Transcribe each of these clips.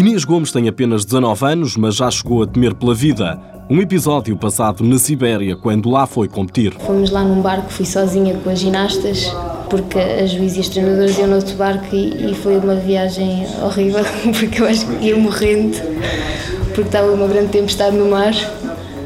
Inês Gomes tem apenas 19 anos, mas já chegou a temer pela vida. Um episódio passado na Sibéria, quando lá foi competir. Fomos lá num barco, fui sozinha com as ginastas, porque a juiz e os treinadores iam no outro barco e, e foi uma viagem horrível, porque eu acho que ia morrendo, porque estava uma grande tempestade no mar,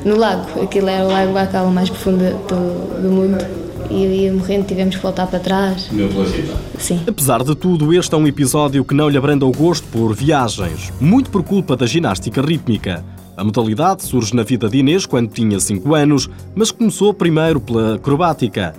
no lago. Aquilo era o lago Bacal mais profundo do, do mundo e eu ia morrendo, tivemos que voltar para trás. Meu vida. Sim. Apesar de tudo, este é um episódio que não lhe abranda o gosto por viagens, muito por culpa da ginástica rítmica. A modalidade surge na vida de Inês quando tinha 5 anos, mas começou primeiro pela acrobática.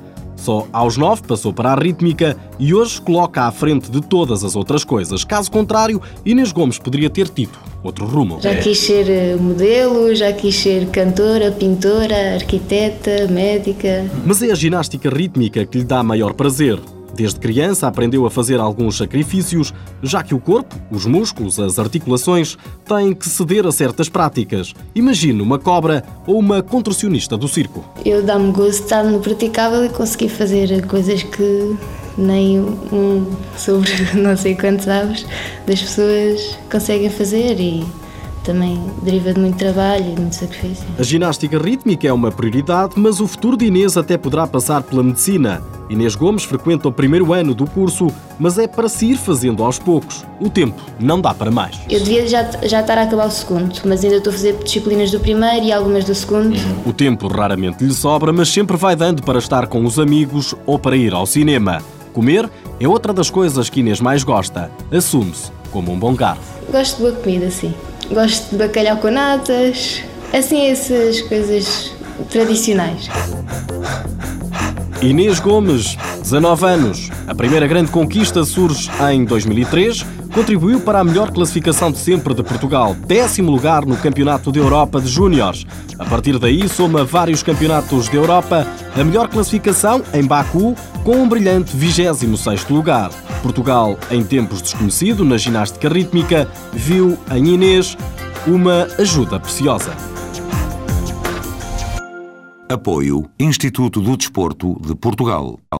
Só aos 9 passou para a rítmica e hoje coloca à frente de todas as outras coisas. Caso contrário, Inês Gomes poderia ter tido outro rumo. Já quis ser eh, modelo, já quis ser cantora, pintora, arquiteta, médica. Mas é a ginástica rítmica que lhe dá maior prazer. Desde criança aprendeu a fazer alguns sacrifícios, já que o corpo, os músculos, as articulações têm que ceder a certas práticas. Imagine uma cobra ou uma contorcionista do circo. Eu dá-me gosto estar no praticável e conseguir fazer coisas que nem um sobre não sei quantos aves das pessoas conseguem fazer e também deriva de muito trabalho e de muito sacrifício. A ginástica rítmica é uma prioridade, mas o futuro de Inês até poderá passar pela medicina. Inês Gomes frequenta o primeiro ano do curso, mas é para se ir fazendo aos poucos. O tempo não dá para mais. Eu devia já, já estar a acabar o segundo, mas ainda estou a fazer disciplinas do primeiro e algumas do segundo. O tempo raramente lhe sobra, mas sempre vai dando para estar com os amigos ou para ir ao cinema. Comer é outra das coisas que Inês mais gosta. Assume-se como um bom garfo. Gosto de boa comida, sim. Gosto de bacalhau com natas, assim essas coisas tradicionais. Inês Gomes, 19 anos. A primeira grande conquista surge em 2003. Contribuiu para a melhor classificação de sempre de Portugal, décimo lugar no Campeonato da Europa de Júniores. A partir daí, soma vários campeonatos da Europa, a melhor classificação em Baku, com um brilhante 26º lugar. Portugal, em tempos desconhecido na ginástica rítmica, viu em Inês uma ajuda preciosa. Apoio Instituto do Desporto de Portugal.